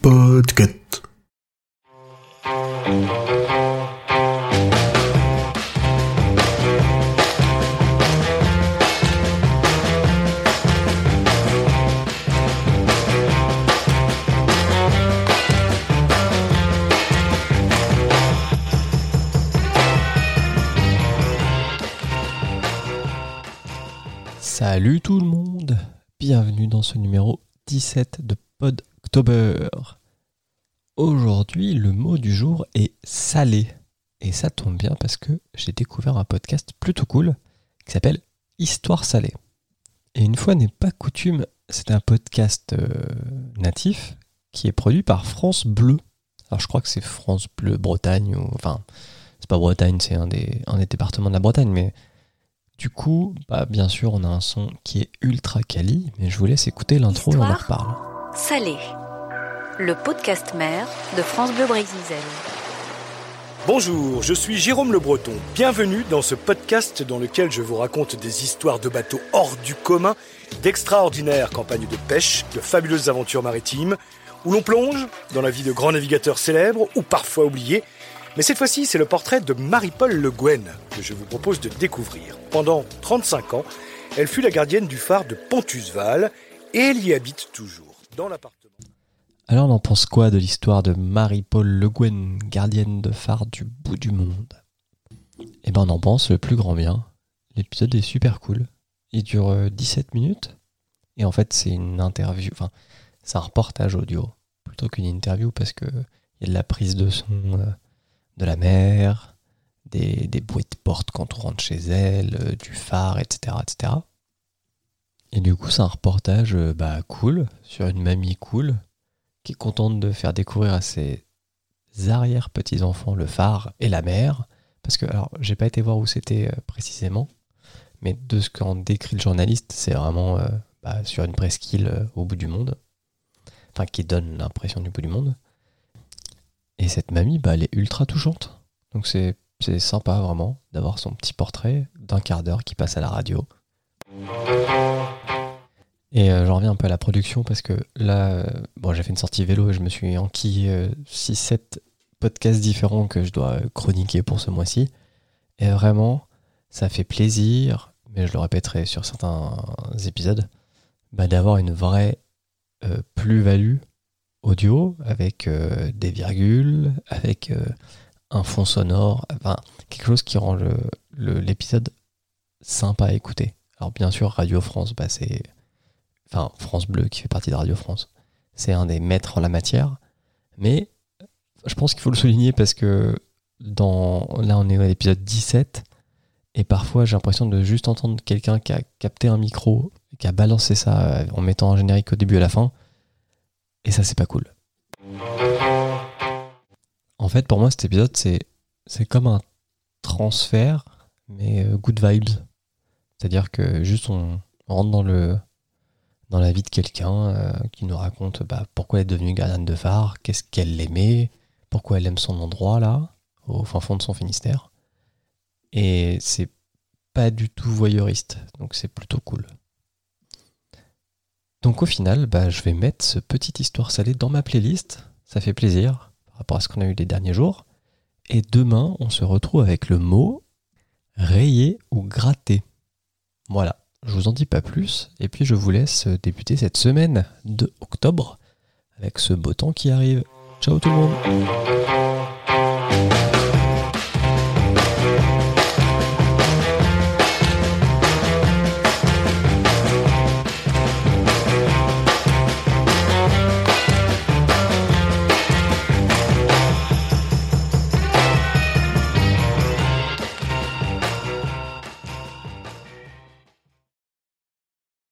Podcast. Salut tout le monde, bienvenue dans ce numéro 17 de Podctober. Aujourd'hui, le mot du jour est salé. Et ça tombe bien parce que j'ai découvert un podcast plutôt cool qui s'appelle Histoire salée. Et une fois n'est pas coutume, c'est un podcast euh, natif qui est produit par France Bleu. Alors je crois que c'est France Bleu Bretagne, ou enfin, c'est pas Bretagne, c'est un des, un des départements de la Bretagne, mais du coup, bah, bien sûr, on a un son qui est ultra quali, mais je vous laisse écouter l'intro et on en reparle. Salé, le podcast mère de France Bleu Brésil. Bonjour, je suis Jérôme Le Breton. Bienvenue dans ce podcast dans lequel je vous raconte des histoires de bateaux hors du commun, d'extraordinaires campagnes de pêche, de fabuleuses aventures maritimes, où l'on plonge dans la vie de grands navigateurs célèbres ou parfois oubliés. Mais cette fois-ci, c'est le portrait de Marie-Paul Le Guen que je vous propose de découvrir. Pendant 35 ans, elle fut la gardienne du phare de Pontusval et elle y habite toujours, dans l'appartement. Alors, on en pense quoi de l'histoire de Marie-Paul Le Guen, gardienne de phare du bout du monde? Eh ben, on en pense le plus grand bien. L'épisode est super cool. Il dure euh, 17 minutes. Et en fait, c'est une interview, enfin, c'est un reportage audio plutôt qu'une interview parce que il y a de la prise de son euh, de la mer, des, des bruits de porte quand on rentre chez elle, euh, du phare, etc., etc. Et du coup, c'est un reportage euh, bah, cool sur une mamie cool qui est contente de faire découvrir à ses arrière-petits-enfants le phare et la mer. Parce que, alors, j'ai pas été voir où c'était euh, précisément, mais de ce qu'en décrit le journaliste, c'est vraiment bah, sur une presqu'île au bout du monde. Enfin, qui donne l'impression du bout du monde. Et cette mamie, bah, elle est ultra touchante. Donc, c'est sympa vraiment d'avoir son petit portrait d'un quart d'heure qui passe à la radio. Et euh, j'en reviens un peu à la production parce que là, euh, bon, j'ai fait une sortie vélo et je me suis enquillé 6-7 podcasts différents que je dois euh, chroniquer pour ce mois-ci. Et vraiment, ça fait plaisir, mais je le répéterai sur certains épisodes, bah, d'avoir une vraie euh, plus-value audio avec euh, des virgules, avec euh, un fond sonore, enfin, quelque chose qui rend le- le- l'épisode sympa à écouter. Alors bien sûr, Radio France, bah, c'est enfin France Bleu qui fait partie de Radio France. C'est un des maîtres en la matière, mais je pense qu'il faut le souligner parce que dans là on est à l'épisode 17 et parfois j'ai l'impression de juste entendre quelqu'un qui a capté un micro, qui a balancé ça euh, en mettant un générique au début et à la fin et ça c'est pas cool. En fait, pour moi cet épisode c'est comme un transfert mais euh, good vibes. C'est-à-dire que juste on on rentre dans le dans la vie de quelqu'un euh, qui nous raconte bah, pourquoi elle est devenue gardienne de phare, qu'est-ce qu'elle aimait, pourquoi elle aime son endroit là, au fin fond de son Finistère. Et c'est pas du tout voyeuriste, donc c'est plutôt cool. Donc au final, bah, je vais mettre ce petite histoire salée dans ma playlist, ça fait plaisir par rapport à ce qu'on a eu les derniers jours. Et demain, on se retrouve avec le mot rayer ou gratter. Voilà. Je vous en dis pas plus, et puis je vous laisse débuter cette semaine de octobre avec ce beau temps qui arrive. Ciao tout le monde